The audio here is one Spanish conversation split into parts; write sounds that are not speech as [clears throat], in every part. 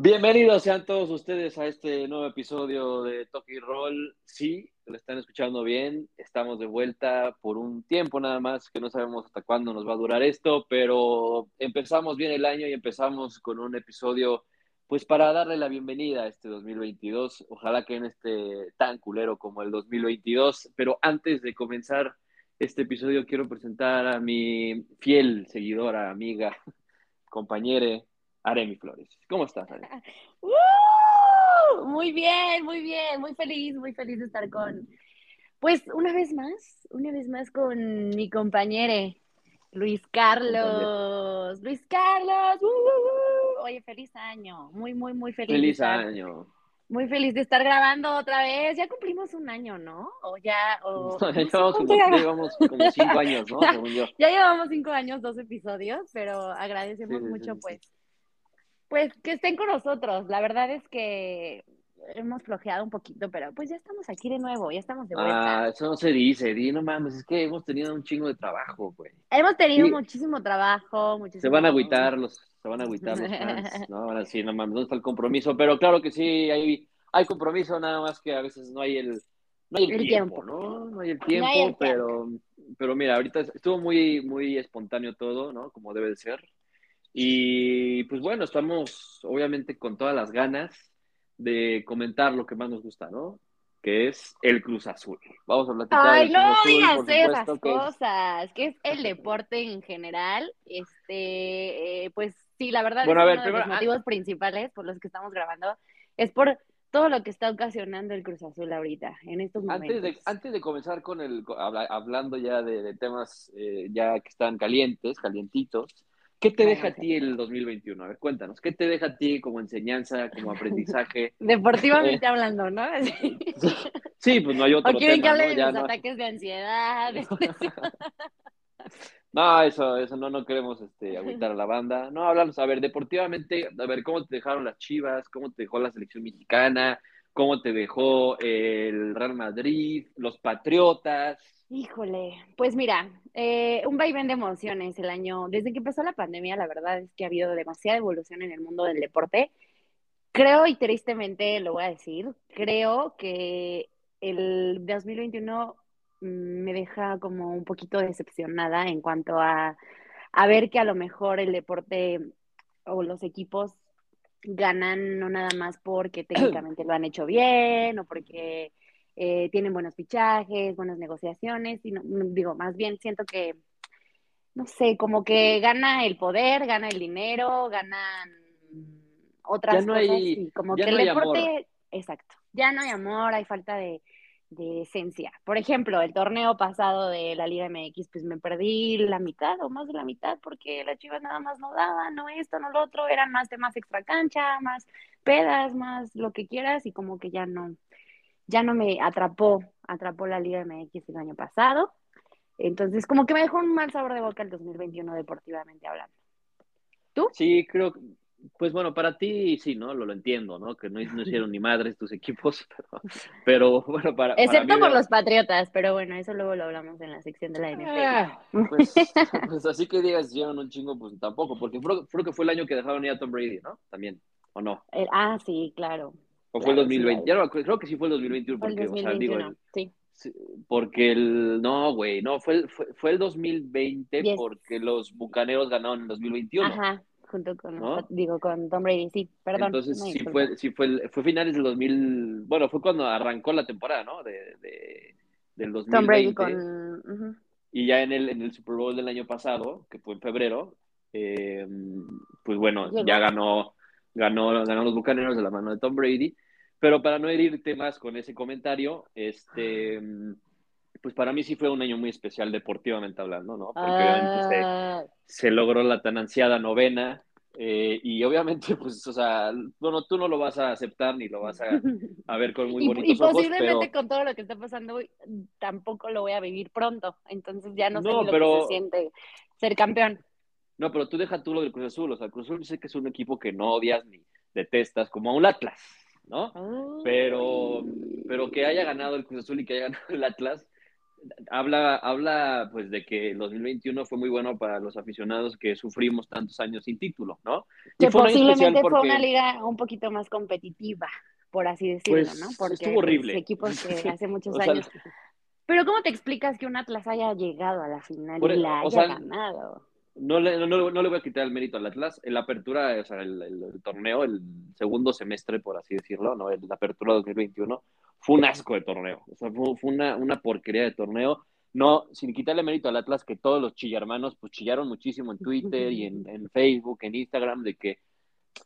Bienvenidos sean todos ustedes a este nuevo episodio de Toki Roll. Sí, lo están escuchando bien. Estamos de vuelta por un tiempo nada más, que no sabemos hasta cuándo nos va a durar esto, pero empezamos bien el año y empezamos con un episodio, pues para darle la bienvenida a este 2022. Ojalá que en este tan culero como el 2022. Pero antes de comenzar este episodio, quiero presentar a mi fiel seguidora, amiga, [laughs] compañera Aremi Flores. ¿Cómo estás, Aremi? [laughs] ¡Uh! Muy bien, muy bien, muy feliz, muy feliz de estar con, pues una vez más, una vez más con mi compañero, Luis Carlos. Luis Carlos, ¡uh, uh, oye, feliz año, muy, muy, muy feliz. Feliz año. Muy feliz de estar grabando otra vez. Ya cumplimos un año, ¿no? O ya, o... ya llevamos, como, llevamos como cinco años, ¿no? [laughs] Según yo. Ya llevamos cinco años, dos episodios, pero agradecemos Sí, mucho, sí, sí. Pues, que estén con nosotros. La verdad es que hemos flojeado un poquito, pero pues ya estamos aquí de nuevo, ya estamos de vuelta. Ah, eso no se dice, di, no mames, es que hemos tenido un chingo de trabajo, güey. Hemos tenido sí. muchísimo trabajo, muchísimo... Se van a agüitar los, se van a agüitar los fans, [laughs] ¿no? Van a decir, no mames, ¿dónde está el compromiso? Pero claro que sí, hay, hay compromiso, nada más que a veces no hay el, no hay el, El tiempo, tiempo. ¿no? No hay el tiempo, hay el pero, pero mira, ahorita estuvo muy, muy espontáneo todo, ¿no? Como debe de ser. Y pues bueno, estamos obviamente con todas las ganas de comentar lo que más nos gusta, ¿no? Que es el Cruz Azul. Vamos a platicar Ay, del no digas esas supuesto, que es- cosas, que es el deporte en general. Este, eh, pues sí, la verdad Bueno, es a que ver, uno de primero, los motivos principales por los que estamos grabando es por todo lo que está ocasionando el Cruz Azul ahorita, en estos momentos. Antes de, antes de comenzar con el, habla- hablando ya de, de temas eh, ya que están calientes, calientitos, ¿qué te deja a ti el 2021? A ver, cuéntanos, ¿qué te deja a ti como enseñanza, como aprendizaje? [laughs] Deportivamente hablando, ¿no? [laughs] Sí, pues no hay otro O quieren que tema, hable ¿no? de mis no, ataques de ansiedad. [laughs] no, eso, eso no, no queremos este, agüitar a la banda. No, hablamos, a ver, deportivamente, a ver, ¿cómo te dejaron las Chivas? ¿Cómo te dejó la selección mexicana? ¿Cómo te dejó el Real Madrid? ¿Los Patriotas? Híjole, pues mira, eh, un vaivén de emociones el año, desde que empezó la pandemia, la verdad es que ha habido demasiada evolución en el mundo del deporte. Creo y tristemente lo voy a decir, creo que el 2021 mm, me deja como un poquito decepcionada en cuanto a, a ver que a lo mejor el deporte o los equipos ganan no nada más porque [clears throat] técnicamente lo han hecho bien o porque eh, tienen buenos fichajes, buenas negociaciones, sino, mm, digo, más bien siento que, no sé, como que gana el poder, gana el dinero, ganan otras no cosas, hay- y como que no el deporte, amor. exacto, ya no hay amor, hay falta de, de esencia. Por ejemplo, el torneo pasado de la Liga MX, pues me perdí la mitad o más de la mitad porque las chivas nada más no daban, no esto, no lo otro, eran más temas extra cancha, más pedas, más lo que quieras y como que ya no, ya no me atrapó, atrapó la Liga MX el año pasado. Entonces, como que me dejó un mal sabor de boca el 2021 deportivamente hablando. Sí, creo, pues bueno, para ti sí, ¿no? Lo, lo entiendo, ¿no? Que no, no hicieron ni madres tus equipos, [laughs] pero, pero bueno, para, para Excepto mí, por los Patriotas, pero bueno, eso luego lo hablamos en la sección de la NFL. Ah, pues, pues así que digas, hicieron un chingo, pues tampoco, porque creo, creo que fue el año que dejaron ir a Tom Brady, ¿no? También, ¿o no? El- ah, sí, claro. ¿O fue el Claro, 2020? sí, Ya no, me acuerdo, creo que sí fue el 2021, Fue el porque, o sea, digo, 2021, sí. Sí, Porque el, no, güey, no, fue el, fue, fue el 2020 Yes. porque los bucaneros ganaron en 2021. Ajá, junto con, ¿No? Digo, con Tom Brady, sí, perdón. Entonces una sí disculpa. fue, sí fue, fue finales del 2000, bueno, fue cuando arrancó la temporada, ¿no? De, de- del 2020. Tom Brady con... Y ya en el, en el Super Bowl del año pasado, que fue en febrero, eh, pues bueno, Llegó. ya ganó, ganó, ganó los bucaneros de la mano de Tom Brady. Pero para no herirte más con ese comentario, este, pues para mí sí fue un año muy especial deportivamente hablando, ¿no? Porque obviamente se, Ah, se logró la tan ansiada novena. eh, y obviamente, pues, o sea, bueno, tú no lo vas a aceptar ni lo vas a, a ver con muy [laughs] y, bonitos y ojos, posiblemente pero con todo lo que está pasando hoy, tampoco lo voy a vivir pronto. Entonces ya no sé No, lo pero- que se siente ser campeón. no, pero tú deja tú lo del Cruz Azul, o sea, el Cruz Azul sé que es un equipo que no odias ni detestas, como a un Atlas, ¿no? Pero, pero que haya ganado el Cruz Azul y que haya ganado el Atlas, habla, habla pues de que el 2021 fue muy bueno para los aficionados que sufrimos tantos años sin título, ¿no? que posiblemente fue una liga un poquito más competitiva, por así decirlo, pues, ¿no? Porque estuvo horrible. equipos que [laughs] hace muchos años. Pero ¿cómo te explicas que un Atlas haya llegado a la final y la haya ganado? No le, no, no, le voy a quitar el mérito al Atlas. En la apertura, o sea, el, torneo, el segundo semestre, por así decirlo, ¿no? La apertura 2021, fue un asco de torneo. O sea, fue, una, una, porquería de torneo. No, sin quitarle mérito al Atlas, que todos los chillarmanos pues chillaron muchísimo en Twitter y en, en Facebook, en Instagram, de que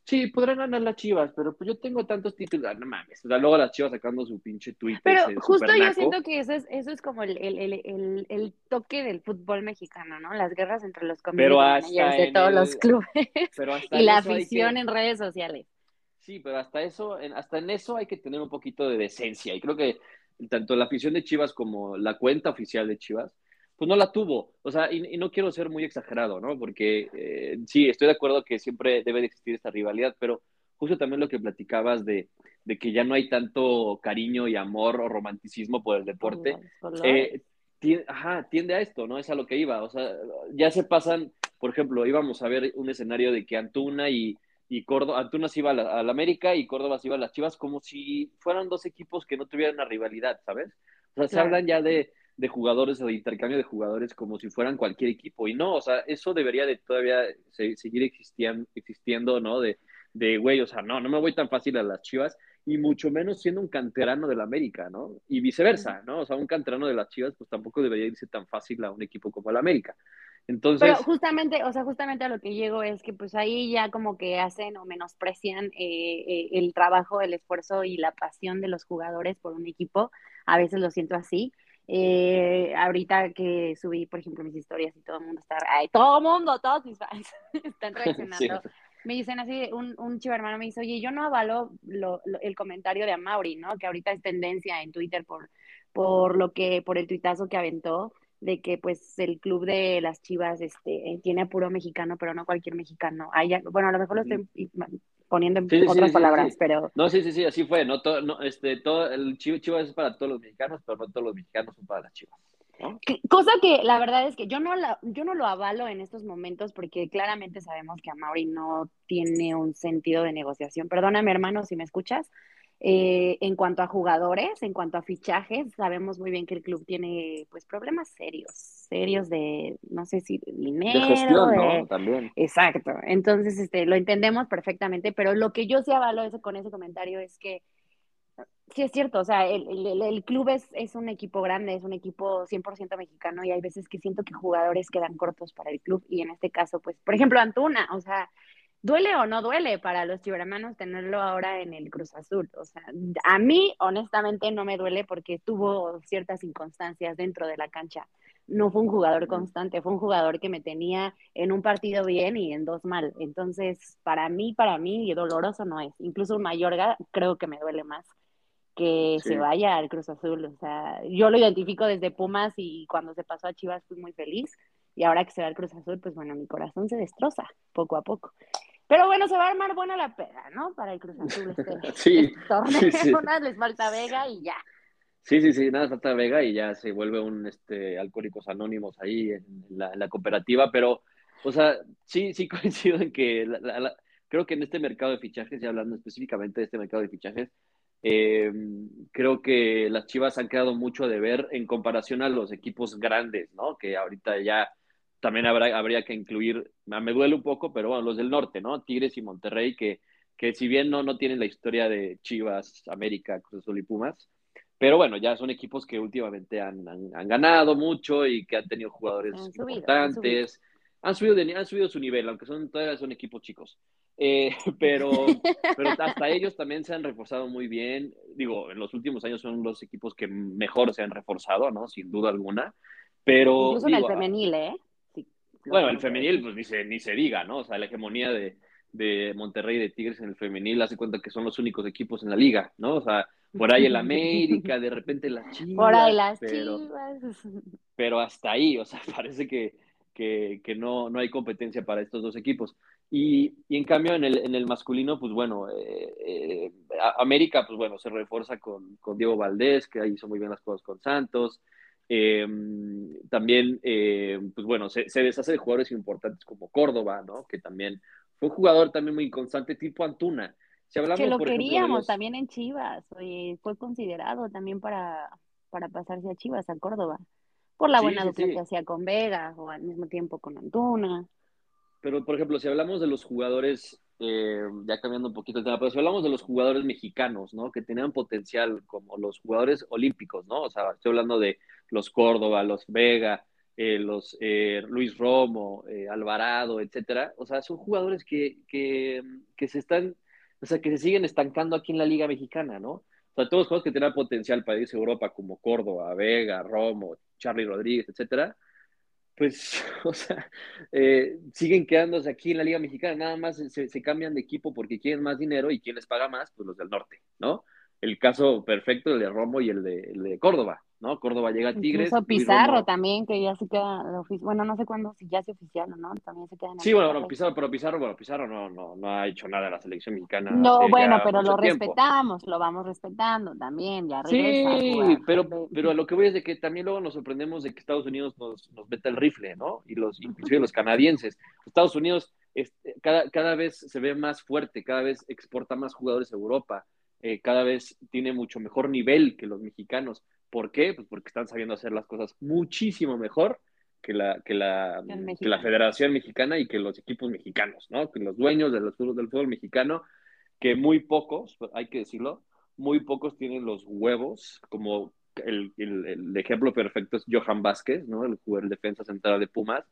Sí, podrán ganar las chivas, pero pues yo tengo tantos títulos, ah, no mames. O sea, luego las chivas sacando su pinche Twitter. Pero justo yo siento que eso es, eso es como el, el, el, el, toque del fútbol mexicano, ¿no? Las guerras entre los comisarios de todos los clubes. [laughs] y la afición en redes sociales. Sí, pero hasta eso, hasta en eso hay que tener un poquito de decencia. Y creo que tanto la afición de Chivas como la cuenta oficial de Chivas pues no la tuvo. O sea, y, no quiero ser muy exagerado, ¿no? Porque eh, sí, estoy de acuerdo que siempre debe de existir esta rivalidad, pero justo también lo que platicabas de, de que ya no hay tanto cariño y amor o romanticismo por el deporte, eh, tiende, ajá, tiende a esto, ¿no? Es a lo que iba. O sea, ya se pasan, por ejemplo, íbamos a ver un escenario de que Antuna y, y Córdoba, Antuna se iba a la, América y Córdoba se iba a las Chivas como si fueran dos equipos que no tuvieran una rivalidad, ¿sabes? O sea, se hablan ya de, de jugadores o de intercambio de jugadores como si fueran cualquier equipo. Y no, o sea, eso debería de todavía seguir existiendo, existiendo ¿no? De, de, güey, o sea, no, no me voy tan fácil a las Chivas, y mucho menos siendo un canterano del América, ¿no? Y viceversa, ¿no? O sea, un canterano de las Chivas, pues tampoco debería irse tan fácil a un equipo como el América. Entonces... Pero justamente, o sea, justamente a lo que llego es que pues ahí ya como que hacen o menosprecian eh, eh, el trabajo, el esfuerzo y la pasión de los jugadores por un equipo. A veces lo siento así. Eh, ahorita que subí, por ejemplo, mis historias y todo el mundo está, ay, todo el mundo, todos mis fans [laughs] están [laughs] reaccionando. Me dicen así, un, un chivo hermano me dice, oye, yo no avalo el comentario de Amaury, ¿no? Que ahorita es tendencia en Twitter por, por lo que, por el tuitazo que aventó, de que pues el club de las Chivas este, tiene a puro mexicano, pero no cualquier mexicano. bueno, a lo mejor lo estoy poniendo en otras palabras, pero... No, sí, sí, sí, así fue, no, todo, no este, todo, el Chivas es para todos los mexicanos, pero no todos los mexicanos son para las Chivas. Cosa que la verdad es que yo no, la, yo no lo avalo en estos momentos porque claramente sabemos que Amaury no tiene un sentido de negociación. Perdóname, hermano, si me escuchas, eh, en cuanto a jugadores, en cuanto a fichajes, sabemos muy bien que el club tiene pues problemas serios, serios de, no sé si dinero. De gestión, ¿no? También. Exacto. Entonces, este, lo entendemos perfectamente, pero lo que yo sí avalo eso, con ese comentario es que sí es cierto, o sea, el, el, el club es, es, un equipo grande, es un equipo 100% mexicano y hay veces que siento que jugadores quedan cortos para el club y en este caso, pues, por ejemplo, Antuna, o sea, duele o no duele para los chivermanos tenerlo ahora en el Cruz Azul. O sea, a mí honestamente no me duele porque tuvo ciertas inconstancias dentro de la cancha. No fue un jugador constante, fue un jugador que me tenía en un partido bien y en dos mal. Entonces, para mí, para mí, doloroso no es. Incluso un Mayorga creo que me duele más que se vaya al Cruz Azul. O sea, yo lo identifico desde Pumas y cuando se pasó a Chivas fui muy feliz. Y ahora que se va al Cruz Azul, pues bueno, mi corazón se destroza poco a poco. Pero bueno, se va a armar buena la peda, ¿no? Para el Cruz Azul este, [laughs] sí, [laughs] torneo. [laughs] Nada les falta Vega y ya. Sí, sí, sí, nada falta Vega y ya se vuelve un este Alcohólicos Anónimos ahí en la, cooperativa, pero, o sea, sí, sí [laughs] coincido en que creo que en este mercado de fichajes, y hablando específicamente de este mercado de fichajes, eh, creo que las Chivas han quedado mucho de ver en comparación a los equipos grandes, ¿no? Que ahorita ya también habrá, habría que incluir, me duele un poco, pero bueno, los del norte, ¿no? Tigres y Monterrey, que, que si bien no, no tienen la historia de Chivas, América, Cruz Azul y Pumas, pero bueno, ya son equipos que últimamente han, han, ganado mucho y que han tenido jugadores importantes. Han subido. Han, subido su nivel, aunque son, todavía son equipos chicos. Eh, [laughs] pero, pero hasta ellos también se han reforzado muy bien. Digo, en los últimos años son los equipos que mejor se han reforzado, ¿no? Sin duda alguna. Pero. Incluso en el femenil, ¿eh? Bueno, el femenil, pues ni se, ni se diga, ¿no? O sea, la hegemonía de, de Monterrey y de Tigres en el femenil hace cuenta que son los únicos equipos en la liga, ¿no? O sea, por ahí el [laughs] América, de repente las Chivas. Por ahí las Chivas. Pero hasta ahí, o sea, [laughs] parece que, que, que no, no, hay competencia para estos dos equipos. Y, y en cambio, en el, en el, masculino, pues bueno, eh, eh, América, pues bueno, se refuerza con, con, Diego Valdés, que ahí hizo muy bien las cosas con Santos. Em, también, eh, pues bueno, se, deshace de jugadores importantes como Córdoba, ¿no? Que también fue un jugador también muy constante, tipo Antuna. Si hablamos, que lo queríamos también en Chivas, fue considerado también para, para pasarse a Chivas, a Córdoba, por la buena sí, que hacía con Vega o al mismo tiempo con Antuna. Pero, por ejemplo, si hablamos de los jugadores eh, ya cambiando un poquito el tema, pero si hablamos de los jugadores mexicanos, ¿no? Que tenían potencial como los jugadores olímpicos, ¿no? O sea, estoy hablando de los Córdoba, los Vega, eh, los eh, Luis Romo, Alvarado, etcétera. O sea, son jugadores que, que, que, se están, o sea, que se siguen estancando aquí en la Liga Mexicana, ¿no? O sea, todos los jugadores que tenían potencial para irse a Europa, como Córdoba, Vega, Romo, Charlie Rodríguez, etcétera, pues, [laughs] o sea, eh, siguen quedándose aquí en la Liga Mexicana, nada más se, cambian de equipo porque quieren más dinero y quién les paga más, pues los del norte, ¿no? El caso perfecto, el de Romo y el de, el de Córdoba, ¿no? Córdoba llega a Tigres. Incluso Pizarro también, que ya se queda, bueno, no sé cuándo, si ya se oficial o no, también se queda en Sí, bueno, Pizarro, pero Pizarro, bueno, Pizarro no, no, no ha hecho nada en la selección mexicana. No, bueno, pero lo respetamos, lo vamos respetando también, ya regresa. Sí, pero, pero a lo que voy es de que también luego nos sorprendemos de que Estados Unidos nos, nos meta el rifle, ¿no? Y los, inclusive los canadienses. Estados Unidos este, cada, cada vez se ve más fuerte, cada vez exporta más jugadores a Europa. Eh, cada vez tiene mucho mejor nivel que los mexicanos. ¿Por qué? Pues porque están sabiendo hacer las cosas muchísimo mejor que la, que la, que la Federación Mexicana y que los equipos mexicanos, ¿no? Que los dueños del fútbol, del fútbol mexicano, que muy pocos, hay que decirlo, muy pocos tienen los huevos, como el, el, ejemplo perfecto es Johan Vázquez, ¿no? El jugador defensa central de Pumas,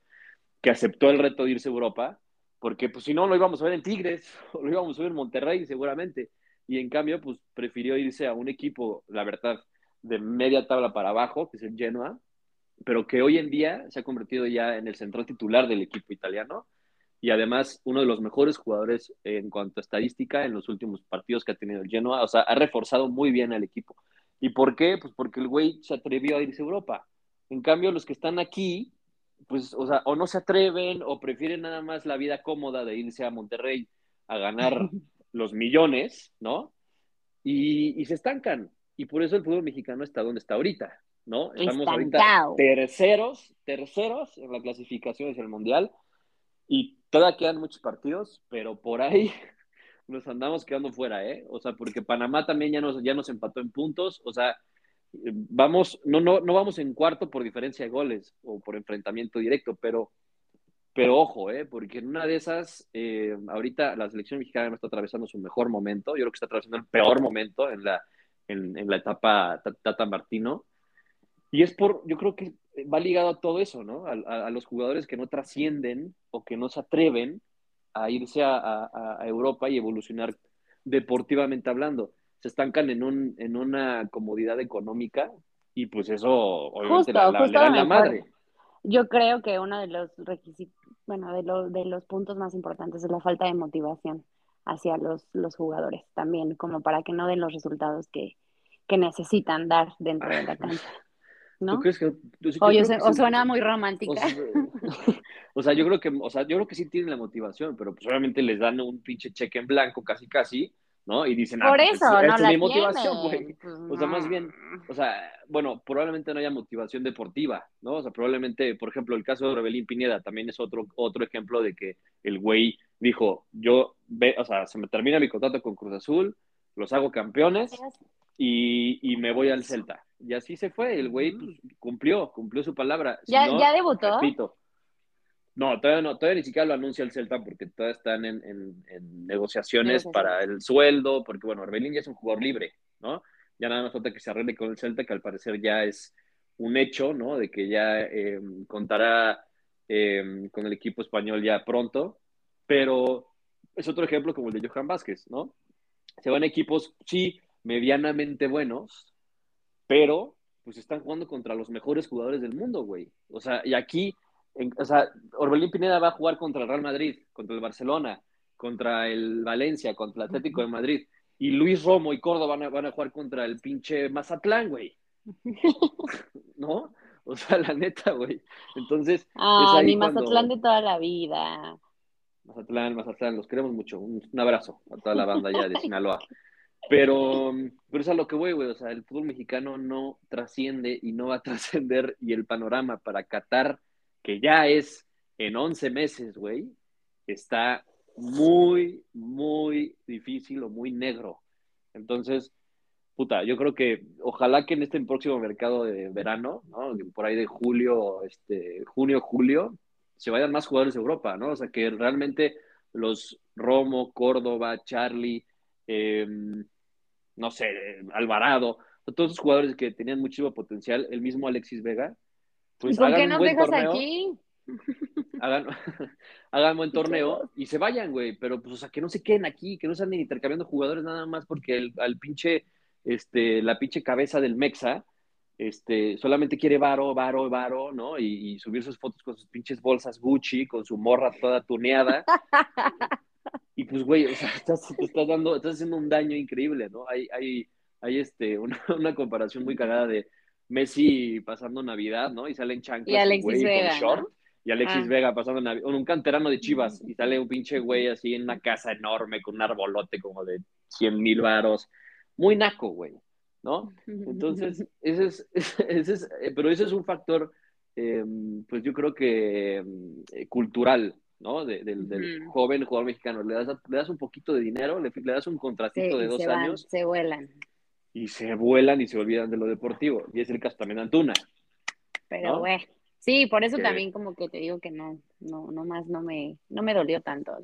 que aceptó el reto de irse a Europa, porque pues si no lo íbamos a ver en Tigres, o [laughs] lo íbamos a ver en Monterrey seguramente, y en cambio pues prefirió irse a un equipo, la verdad, de media tabla para abajo, que es el Genoa, pero que hoy en día se ha convertido ya en el central titular del equipo italiano y además uno de los mejores jugadores en cuanto a estadística en los últimos partidos que ha tenido el Genoa, o sea, ha reforzado muy bien al equipo. ¿Y por qué? Pues porque el güey se atrevió a irse a Europa. En cambio, los que están aquí, pues, o sea, o no se atreven o prefieren nada más la vida cómoda de irse a Monterrey a ganar [laughs] los millones, ¿no? Y, y se estancan. Y por eso el fútbol mexicano está donde está ahorita, ¿no? Estamos ahorita terceros, terceros en la clasificación hacia el Mundial y todavía quedan muchos partidos, pero por ahí [laughs] nos andamos quedando fuera, ¿eh? O sea, porque Panamá también ya nos, ya nos empató en puntos, o sea, vamos, no, no, no vamos en cuarto por diferencia de goles o por enfrentamiento directo, pero, pero ojo, ¿eh? Porque en una de esas, eh, ahorita la selección mexicana no está atravesando su mejor momento, yo creo que está atravesando el peor momento en la en, la etapa Tata Martino. Y es por, yo creo que va ligado a todo eso, ¿no? A, los jugadores que no trascienden o que no se atreven a irse a, Europa y evolucionar deportivamente hablando. Se estancan en, un, en una comodidad económica y pues eso obviamente la, la, madre. Yo creo que uno de los requisitos, bueno, de, de los puntos más importantes es la falta de motivación hacia los, los jugadores también, como para que no den los resultados que, que necesitan dar dentro de la cancha. ¿No? ¿Tú crees que, o, suena muy romántica. [laughs] O sea, yo creo que, o sea, yo creo que sí tienen la motivación, pero pues obviamente les dan un pinche cheque en blanco casi casi, ¿no? Y dicen, ah, pues, no es mi motivación, güey. O sea, más bien, o sea, bueno, probablemente no haya motivación deportiva, ¿no? O sea, probablemente, por ejemplo, el caso de Rebelín Pineda también es otro, otro ejemplo de que el güey dijo, yo, ve, o sea, se me termina mi contrato con Cruz Azul, los hago campeones y, y me voy al Celta. Y así se fue, el güey pues, cumplió, cumplió su palabra. ¿Ya, ¿Ya debutó? Repito, no, todavía no, todavía ni siquiera lo anuncia el Celta porque todavía están en, en, negociaciones para el sueldo, porque bueno, Orbelín ya es un jugador libre, ¿no? Ya nada más falta que se arregle con el Celta, que al parecer ya es un hecho, ¿no? De que ya em, contará em, con el equipo español ya pronto, pero es otro ejemplo como el de Johan Vázquez, ¿no? Se van equipos, sí, medianamente buenos, pero pues están jugando contra los mejores jugadores del mundo, güey. O sea, y aquí o sea, Orbelín Pineda va a jugar contra el Real Madrid, contra el Barcelona, contra el Valencia, contra el Atlético de Madrid. Y Luis Romo y Córdoba van a, van a jugar contra el pinche Mazatlán, güey. [laughs] ¿No? O sea, la neta, güey. Entonces. Ah, mi Mazatlán de toda la vida. Mazatlán, Mazatlán, los queremos mucho. Un, abrazo a toda la banda ya de [laughs] Sinaloa. Pero, pero es a lo que voy, güey. O sea, el fútbol mexicano no trasciende y no va a [laughs] trascender. Y el panorama para Qatar, que ya es en 11 meses, güey, está muy, muy difícil o muy negro. Entonces, puta, yo creo que ojalá que en este próximo mercado de verano, ¿no? Por ahí de julio, este, junio, julio, se vayan más jugadores de Europa, ¿no? O sea, que realmente los Romo, Córdoba, Charlie, eh, no sé, Alvarado, todos esos jugadores que tenían muchísimo potencial, el mismo Alexis Vega, pues ¿Por qué nos dejas aquí? [laughs] Hagan, [laughs] hagan buen torneo y se vayan, güey, pero pues, o sea, que no se queden aquí, que no se anden intercambiando jugadores nada más porque el, al pinche, este, la pinche cabeza del Mexa, este, solamente quiere varo, varo, varo, ¿no? Y, y, subir sus fotos con sus pinches bolsas Gucci, con su morra toda tuneada. [laughs] Y pues, güey, o sea, estás, te estás dando, estás haciendo un daño increíble, ¿no? Hay, hay, hay este, una, una comparación muy cagada de Messi pasando Navidad, ¿no? Y salen chanclas, y Alexis güey, Vega, con short. ¿no? Y Alexis ah. Vega pasando Navidad, un canterano de Chivas, y sale un pinche güey así en una casa enorme con un arbolote como de 100 mil varos. Muy naco, güey, ¿no? Entonces, ese es, [laughs] ese es, pero ese es un factor, eh, pues yo creo que eh, cultural, ¿no? De, del, del mm. joven jugador mexicano. Le das, le das un poquito de dinero, le, le das un contratito sí, de dos se van, años. Se vuelan. Y se vuelan y se olvidan de lo deportivo. Y es el caso también de Antuna. Pero, güey. ¿no? Sí, por eso que... también como que te digo que no, no, no más no me, no me dolió tanto.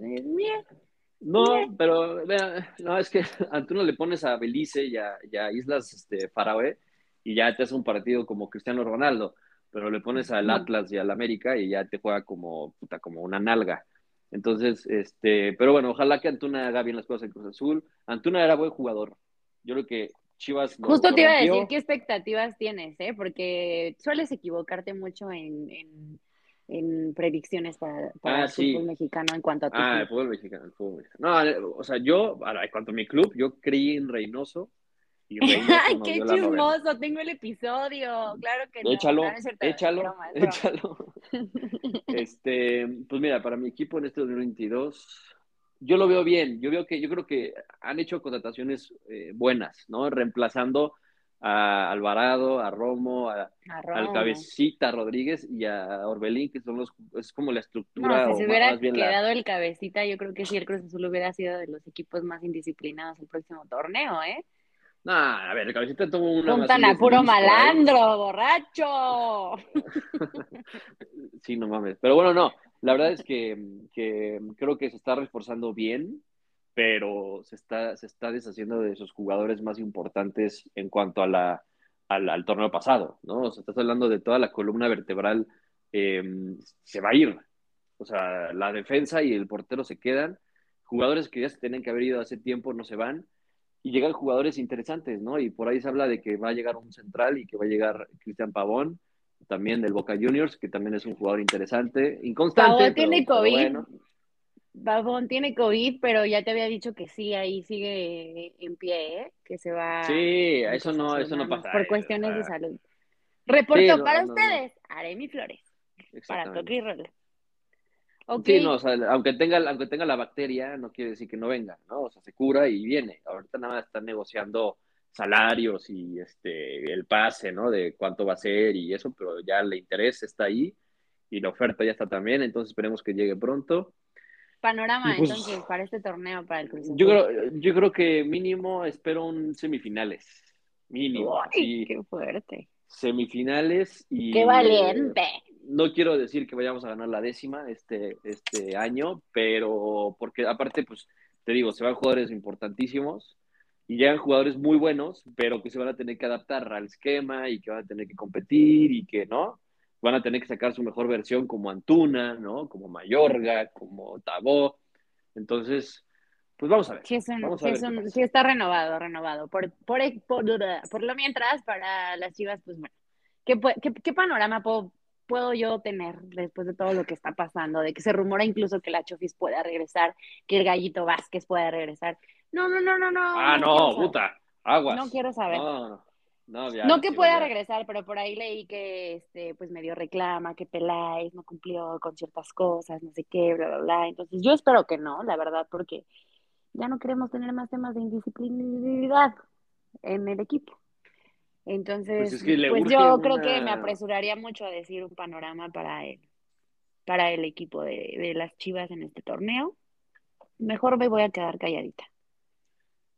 No, pero vea, no, es que [laughs] Antuna le pones a Belice y a, y a Islas este, Faroe y ya te hace un partido como Cristiano Ronaldo pero le pones al Atlas y al América y ya te juega como, puta, como una nalga. Entonces, este, pero bueno, ojalá que Antuna haga bien las cosas en Cruz Azul. Antuna era buen jugador. Yo creo que Chivas. Justo te iba a decir qué expectativas tienes, ¿eh? Porque sueles equivocarte mucho en, en, en predicciones para, para ah, el sí. fútbol mexicano en cuanto a tu Ah, club. el fútbol mexicano, el fútbol mexicano. No, o sea, yo, en cuanto a mi club, yo creí en Reynoso. Y [laughs] ¡Ay, qué chismoso! Tengo el episodio. Claro que no. Échalo, no, no cierto, échalo, broma, [laughs] broma. échalo. [laughs] este, pues mira, para mi equipo en este 2022, yo lo veo bien. Yo veo que, yo creo que han hecho contrataciones eh, buenas, ¿no? Reemplazando a Alvarado, a Romo, a, A Romo. al Cabecita Rodríguez y a Orbelín, que son los, es como la estructura. No, si se hubiera más bien la- quedado el cabecita, yo creo que sí, el Cruz Azul hubiera sido de los equipos más indisciplinados el próximo torneo, ¿eh? No, a ver, el Cabecita tuvo una. Juntan a puro ahí. malandro, borracho. [laughs] Sí, no mames. Pero bueno, no. La verdad es que, que creo que se está reforzando bien, pero se está, se está deshaciendo de sus jugadores más importantes en cuanto a la, al, al torneo pasado, ¿no? O sea, estás hablando de toda la columna vertebral, eh, se va a ir. O sea, la defensa y el portero se quedan. Jugadores que ya se tienen que haber ido hace tiempo no se van. Y llegan jugadores interesantes, ¿no? Y por ahí se habla de que va a llegar un central y que va a llegar Cristian Pavón, también del Boca Juniors, que también es un jugador interesante, inconstante. Pero- tiene pero COVID. bueno. Babón tiene COVID, pero ya te había dicho que sí, ahí sigue en pie, ¿eh? que se va. Sí, eso no, eso no pasa. Por cuestiones de salud. Reporto Sí, no, para no, no. ustedes, Aremi Flores, para y Roll. Sí, no, o sea, aunque tenga, aunque tenga la bacteria, no quiere decir que no venga, ¿no? O sea, se cura y viene. Ahorita nada más están negociando salarios y este el pase, ¿no? De cuánto va a ser y eso, pero ya el interés está ahí y la oferta ya está también, entonces esperemos que llegue pronto. panorama pues- entonces para este torneo, para el Cruz. Yo creo, yo creo que mínimo espero un semifinales. Mínimo. Así, qué fuerte. semifinales y Qué valiente. no quiero decir que vayamos a ganar la décima este, este año, pero porque aparte, pues, te digo, se van jugadores importantísimos y llegan jugadores muy buenos, pero que se van a tener que adaptar al esquema y que van a tener que competir y que, ¿no? Van a tener que sacar su mejor versión como Antuna, ¿no? Como Mayorga, como Tabó. Entonces, pues vamos a ver. Sí, es un- Vamos a sí ver es qué un- pasa. sí está renovado, renovado. Por, por, por, por lo mientras, para las chivas, pues bueno, ¿qué, pu- qué, qué panorama puedo, puedo yo tener después de todo lo que está pasando? De que se rumora incluso que la Chofis pueda regresar, que el Gallito Vázquez pueda regresar. No, no, no, no, no. Ah, no, puta, aguas. No quiero saber. No, no, no, ya, No que pueda ya. regresar, pero por ahí leí que este, pues medio reclama, que Peláez no cumplió con ciertas cosas, no sé qué, bla, bla, bla. Entonces yo espero que no, la verdad, porque ya no queremos tener más temas de indisciplinidad en el equipo. Entonces, pues, pues yo creo que me apresuraría mucho a decir un panorama para el, para el equipo de, de las Chivas en este torneo. Mejor me voy a quedar calladita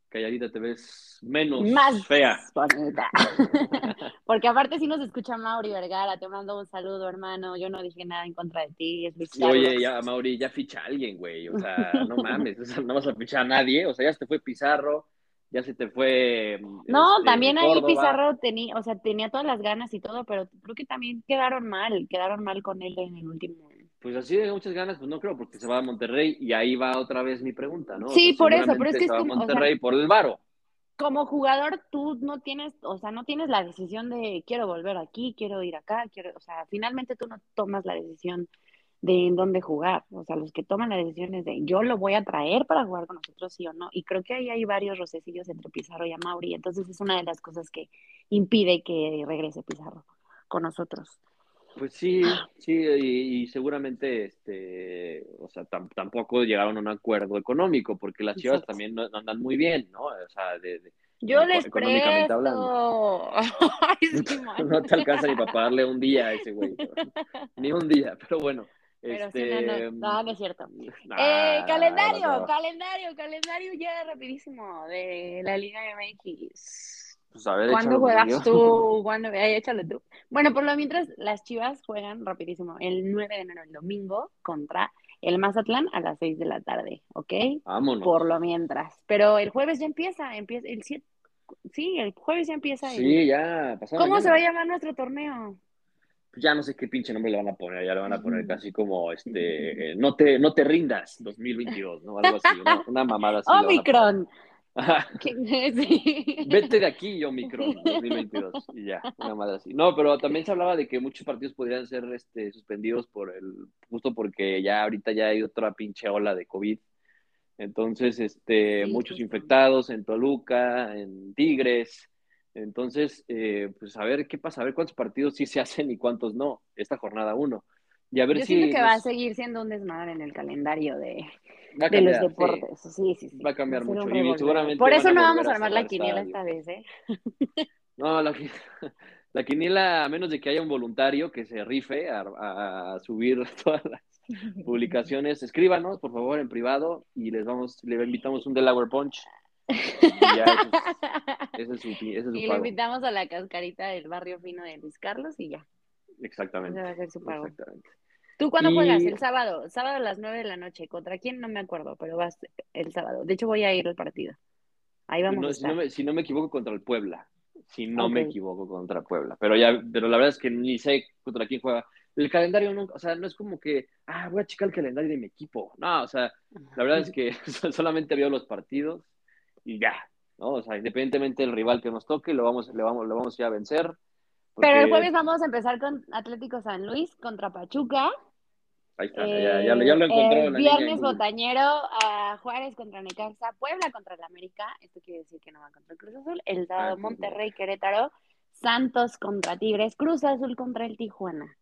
calladita te ves menos Más fea. [laughs] Porque aparte si nos escucha Mauri Vergara, te mando un saludo, hermano. Yo no dije nada en contra de ti. Es oye, ya, Mauri, ya ficha a alguien, güey. O sea, [laughs] no mames, no vas a fichar a nadie. O sea, ya se te fue Pizarro, ya se te fue. No, este, también ahí Pizarro tenía, o sea, tenía todas las ganas y todo, pero creo que también quedaron mal, quedaron mal con él en el último pues así de muchas ganas, pues no creo, porque se va a Monterrey y ahí va otra vez mi pregunta, ¿no? Sí, por eso, pero es que es como, Monterrey por el varo. Como jugador, tú no tienes, o sea, no tienes la decisión de quiero volver aquí, quiero ir acá, quiero, o sea, finalmente tú no tomas la decisión de en dónde jugar. O sea, los que toman la decisión es de yo lo voy a traer para jugar con nosotros, sí o no. Y creo que ahí hay varios rocecillos entre Pizarro y Amauri. Entonces es una de las cosas que impide que regrese Pizarro con nosotros. Pues sí, sí, y, seguramente, este, o sea, tampoco llegaron a un acuerdo económico, porque las chivas también no, andan muy bien, ¿no? O sea, de, yo les económicamente hablando. [laughs] [laughs] no te alcanza ni para pagarle un día a ese güey, [laughs] ni un día, pero bueno. Pero este... no, no, es cierto. eh, calendario, calendario, calendario ya rapidísimo de la Liga MX. Pues a ver, ¿Cuándo juegas tú? [laughs] ¿Cuándo? Ay, échale tú. Bueno, por lo mientras, las chivas juegan rapidísimo el 9 de enero, el domingo, contra el Mazatlán a las 6 de la tarde, ¿ok? Vámonos. Por lo mientras. Pero el jueves ya empieza, empieza el 7. Sí, el jueves ya empieza. Sí, ya. ¿Cómo se va a llamar nuestro torneo? Pues ya no sé qué pinche nombre le van a poner, ya le van a poner casi como este, no te, no te rindas 2022, ¿no? Algo así, una, una mamada así. Omicron. [laughs] Vete de aquí, Omicron [laughs] 2022. Y ya, una madre así. No, pero también se hablaba de que muchos partidos podrían ser este, suspendidos por el, justo porque ya ahorita ya hay otra pinche ola de COVID. Entonces, este, muchos infectados en Toluca, en Tigres. Entonces, eh, pues a ver qué pasa, a ver cuántos partidos sí se hacen y cuántos no, esta jornada uno. Y a ver Yo si. siento que va a seguir siendo un desmadre en el calendario de, de los deportes. Sí. sí, sí, Va a cambiar mucho. Y seguramente Por eso no vamos a armar la quiniela esta vez, ¿eh? [laughs] No, la, [laughs] la, quiniela, a menos de que haya un voluntario que se rife a, subir [laughs] todas las publicaciones, escríbanos, por favor, en privado y les vamos, le invitamos un Delaware Punch. Y ya, ese es, su, ese es su Y le invitamos a la cascarita del barrio fino de Luis Carlos y ya. Exactamente. va a ser su pago. Exactamente. ¿Tú cuándo juegas? El sábado. Sábado a las 9 de la noche. ¿Contra quién? No me acuerdo, pero vas el sábado. De hecho, voy a ir al partido. Ahí vamos. a si, no me, si, no me, equivoco, contra el Puebla. Si no me equivoco, contra Puebla. Pero ya, pero la verdad es que ni sé contra quién juega. El calendario, no, o sea, no es como que, ah, voy a checar el calendario de mi equipo. No, o sea, la verdad es que [laughs] solamente veo los partidos y ya, ¿no? O sea, independientemente del rival que nos toque, lo vamos, le vamos, lo vamos a, a vencer. Pero el jueves vamos a empezar con Atlético San Luis contra Pachuca. Ahí está, ya, ya, lo encontró. El viernes botañero a Juárez contra Necaxa, Puebla contra el América, esto quiere decir que no va contra el Cruz Azul. El sábado Monterrey, Querétaro, Santos contra Tigres, Cruz Azul contra el Tijuana.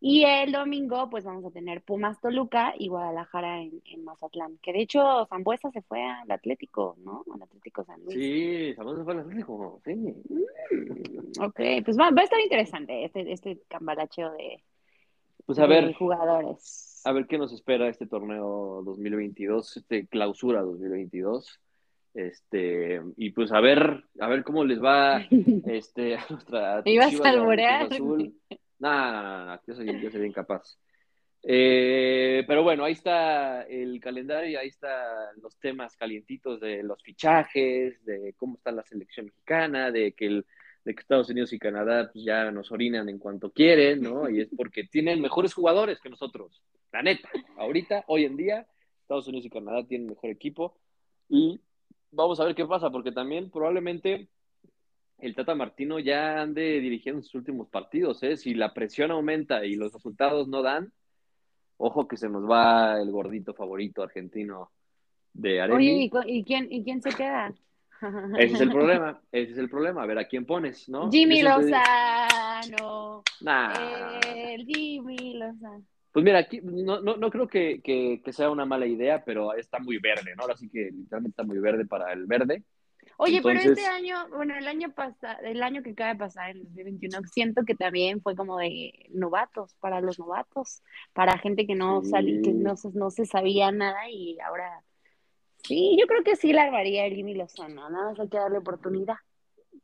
Y el domingo, pues vamos a tener Pumas Toluca y Guadalajara en, Mazatlán. Que de hecho, Zambuesa se fue al Atlético, ¿no? Al Atlético San Luis. Sí, Zambuesa fue al Atlético, sí. Mm, ok, pues va, va, a estar interesante este, este cambalacheo de, pues a ver, jugadores. A ver qué nos espera este torneo 2022, este clausura 2022. Este, y pues a ver, a ver cómo les va [laughs] este, a nuestra. ¿Me ibas a alborear? No, no, no, no, yo soy, yo. Eh, pero bueno, ahí está el calendario, ahí están los temas calientitos de los fichajes, de cómo está la selección mexicana, de que el de Estados Unidos y Canadá pues, ya nos orinan en cuanto quieren, ¿no? Y es porque tienen mejores jugadores que nosotros. La neta, ahorita, hoy en día, Estados Unidos y Canadá tienen mejor equipo. Y vamos a ver qué pasa, porque también probablemente el Tata Martino ya ande dirigiendo sus últimos partidos, ¿eh? Si la presión aumenta y los resultados no dan, ojo que se nos va el gordito favorito argentino de Aremi. Oye, ¿y, quién, ¿y quién se queda? Ese es el problema, [laughs] ese es el problema, a ver a quién pones, ¿no? Jimmy Lozano. Nah. El Jimmy Lozano. Pues mira, aquí no, no, no creo que, que, que, sea una mala idea, pero está muy verde, ¿no? Ahora sí que literalmente está muy verde para el verde. Oye, pero este año, bueno, el año pasado, el año que acaba de pasar, en 2021, siento que también fue como de novatos, para los novatos, para gente que no salí, que no, no se sabía nada y ahora sí, yo creo que sí la haría el Jimmy Lozano, nada más hay que darle oportunidad.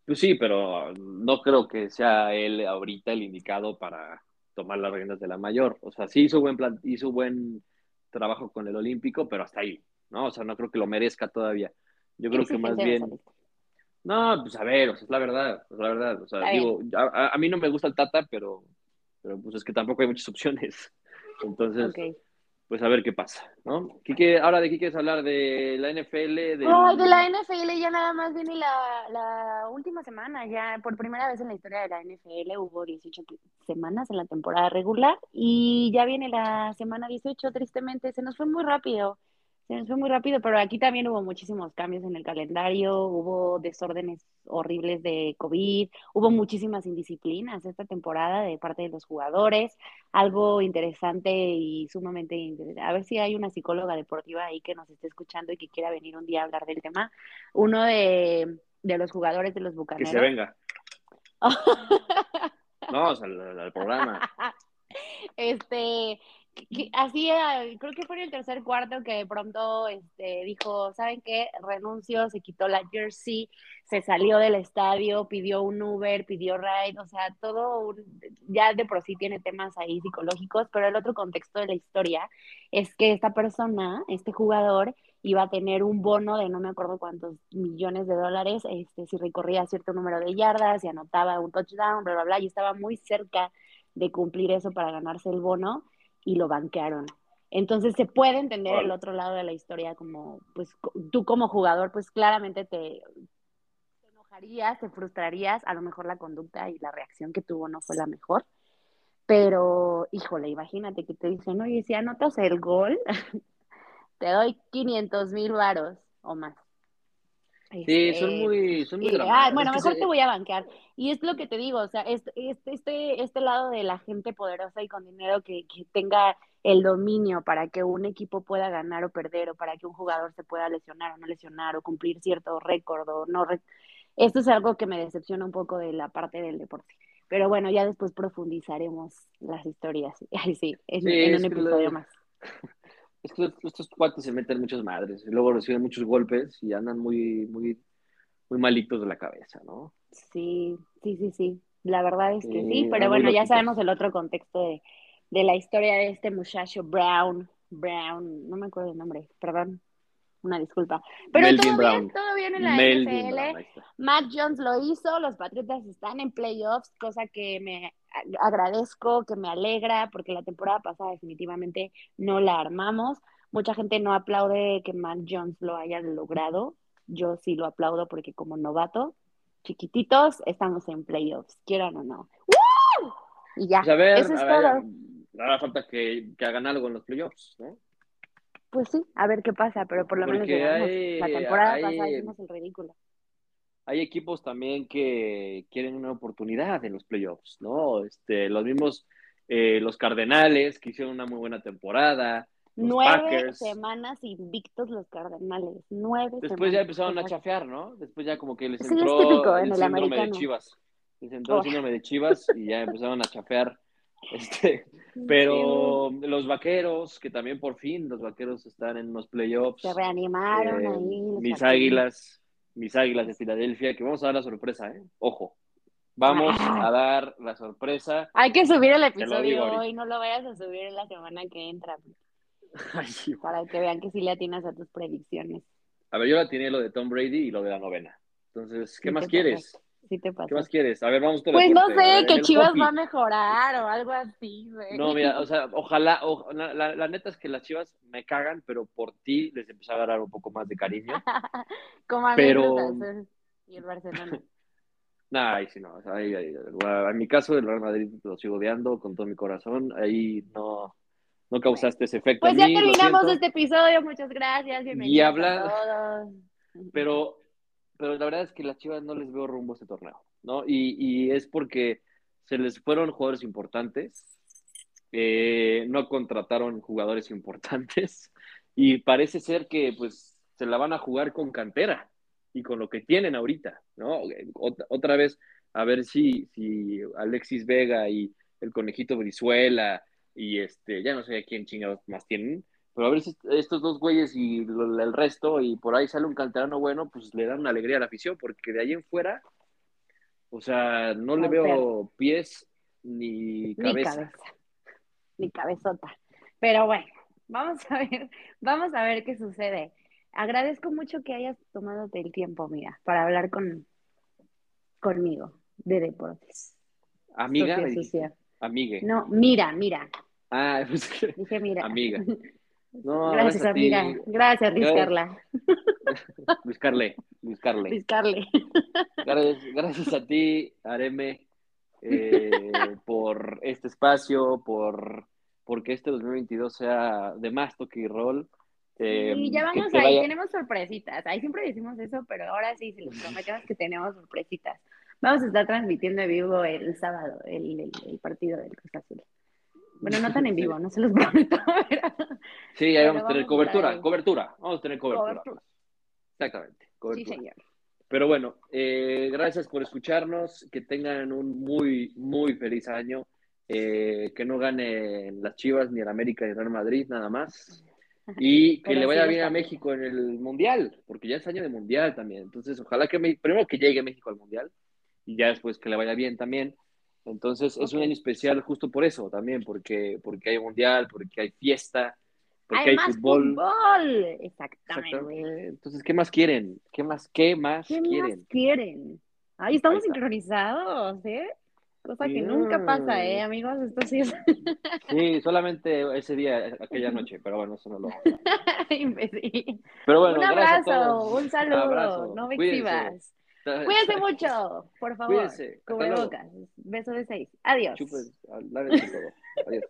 Pues sí, pero no creo que sea él ahorita el indicado para tomar las riendas de la mayor. O sea, sí hizo buen plan, hizo buen trabajo con el Olímpico, pero hasta ahí, ¿no? O sea, no creo que lo merezca todavía. Yo creo que más bien. No, pues a ver, o sea, es la verdad, es la verdad. O sea, digo, a, mí no me gusta el Tata, pero, pero pues es que tampoco hay muchas [laughs] opciones. Entonces, pues a ver qué pasa, ¿no? ahora de qué quieres hablar, de la NFL. De... de la NFL ya nada más viene la, la última semana, ya por primera vez en la historia de la NFL hubo 18 semanas en la temporada regular y ya viene la semana 18, tristemente, se nos fue muy rápido. Se nos fue muy rápido, pero aquí también hubo muchísimos cambios en el calendario, hubo desórdenes horribles de COVID, hubo muchísimas indisciplinas esta temporada de parte de los jugadores, algo interesante y sumamente interesante. A ver si hay una psicóloga deportiva ahí que nos esté escuchando y que quiera venir un día a hablar del tema. Uno de, los jugadores de los Bucaneros. Que se venga. [laughs] no, al programa. Este, así creo que fue en el tercer cuarto que de pronto este, dijo, ¿saben qué? Renuncio, se quitó la jersey, se salió del estadio, pidió un Uber, pidió ride, o sea, todo ya de por sí tiene temas ahí psicológicos, pero el otro contexto de la historia es que esta persona, este jugador, iba a tener un bono de no me acuerdo cuántos millones de dólares, este, si recorría cierto número de yardas, y anotaba un touchdown, bla, bla, bla, y estaba muy cerca de cumplir eso para ganarse el bono y lo banquearon. Entonces se puede entender el otro lado de la historia como, pues tú como jugador, pues claramente te, enojarías, te frustrarías, a lo mejor la conducta y la reacción que tuvo no fue la mejor, pero híjole, imagínate que te dicen, oye, si anotas el gol, [laughs] te doy 500 mil varos o más. Sí, son este, muy, son muy Bueno, mejor te voy a banquear. Y es lo que te digo, o sea, este, este, este lado de la gente poderosa y con dinero que, que tenga el dominio para que un equipo pueda ganar o perder, o para que un jugador se pueda lesionar o no lesionar, o cumplir cierto récord o no. Esto es algo que me decepciona un poco de la parte del deporte. Pero bueno, ya después profundizaremos las historias. [laughs] Ay, sí, en, un episodio más. [laughs] es que estos cuates se meten muchas madres y luego reciben muchos golpes y andan muy, muy, muy malitos de la cabeza, ¿no? Sí, sí, sí, sí. La verdad es que sí, pero bueno, ya sabemos el otro contexto de, de la historia de este muchacho Brown, Brown, no me acuerdo el nombre, perdón, una disculpa. Pero todo bien, todo bien en la NFL. Matt Jones lo hizo, los Patriotas están en playoffs, cosa que me agradezco, que me alegra, porque la temporada pasada definitivamente no la armamos. Mucha gente no aplaude que Matt Jones lo haya logrado. Yo sí lo aplaudo porque como novato, chiquititos, estamos en playoffs, quieran o no. Y ya, pues eso es todo. Ahora falta que, que hagan algo en los playoffs, ¿no? Pues sí, a ver qué pasa, pero por lo menos la temporada pasada hicimos el ridículo. Hay equipos también que quieren una oportunidad en los playoffs, ¿no? Este, los mismos, eh, los Cardenales, que hicieron una muy buena temporada. Nueve semanas invictos los Cardenales. Nueve Después ya empezaron a chafear, ¿no? Después ya como que les entró el, síndrome de Chivas. Les entró el síndrome de Chivas y ya [laughs] empezaron a chafear. Este, pero los vaqueros, que también por fin los vaqueros están en los playoffs. Se reanimaron eh, ahí. Mis águilas, mis águilas de Filadelfia, que vamos a dar la sorpresa, ¿eh? Ojo. Vamos ah. a dar la sorpresa. Hay que subir el episodio hoy, no lo vayas a subir en la semana que entra. [laughs] para que vean que sí le atinas a tus predicciones. A ver, yo la tiene lo de Tom Brady y lo de la novena. Entonces, ¿qué más quieres? Te pasa. ¿Qué más quieres? A ver, vamos todo Pues no sé, que Chivas va a mejorar o algo así, güey. No, mira, o sea, ojalá, la, neta es que las Chivas me cagan, pero por ti les empecé a agarrar un poco más de cariño. [laughs] Como a pero... y el Barcelona. [laughs] Nah, ahí sí no. O sea, ahí, en mi caso, el Real Madrid lo sigo odiando con todo mi corazón. Ahí no, no causaste ese efecto. Pues ya terminamos este episodio. Muchas gracias. Bienvenidos y habla... a todos. Pero pero la verdad es que las Chivas no les veo rumbo a este torneo, ¿no? Y, y es porque se les fueron jugadores importantes eh, no contrataron jugadores importantes [laughs] y parece ser que pues se la van a jugar con cantera y con lo que tienen ahorita, ¿no? Otra vez, a ver si, si Alexis Vega y el conejito Brizuela y este, ya no sé a quién chingados más tienen, pero a ver si estos dos güeyes y el resto, y por ahí sale un canterano bueno, pues le dan una alegría a la afición, porque de ahí en fuera, o sea, no le veo pies ni cabeza. Ni cabeza. Ni cabezota. Pero bueno, vamos a ver, [laughs] vamos a ver qué sucede. Agradezco mucho que hayas tomado el tiempo, mira, para hablar con conmigo de deportes. Amiga, amigue. No, mira, mira. Ah, [laughs] pues, dije mira. Amiga. [laughs] gracias, amiga. Gracias, Luis Carla. [laughs] Luis Carle. Luis Carle. Luis Carle. Gracias, a ti, Areme, eh, [laughs] por este espacio, por porque este 2022 sea de más toque y rol. Eh, y ya vamos ahí, tenemos sorpresitas. Ahí siempre decimos eso, pero ahora sí, si les prometemos que tenemos sorpresitas. Vamos a estar transmitiendo en vivo el sábado el, el partido del Cruz Azul. Bueno, no tan en vivo, no se los [laughs] prometo. sí, ahí vamos a tener cobertura, cobertura, vamos a tener cobertura. Exactamente, Sí, señor. Pero bueno, eh, gracias por escucharnos, que tengan un muy, muy feliz año, eh, que no gane las Chivas ni el América ni el Real Madrid, nada más. Y que le vaya bien a México en el Mundial, porque ya es año de Mundial también. Entonces, ojalá que primero que llegue México al Mundial y ya después que le vaya bien también. Entonces es un año especial justo por eso también, porque, porque hay mundial, porque hay fiesta, porque hay, fútbol. Exactamente. Entonces, ¿qué más quieren? ¿Qué más, qué más ¿Qué quieren? Más quieren? Ahí estamos sincronizados, ¿eh? Cosa que nunca pasa, ¿eh, amigos? Esto sí es... [laughs] Sí, solamente ese día, aquella noche, pero bueno, eso no lo... [laughs] Pero bueno, un abrazo, un saludo, no me exhibas. Cuídense mucho, [laughs] por favor. Cuídense. Cubrebocas. Beso de seis. Adiós. Chupes, todo. Adiós.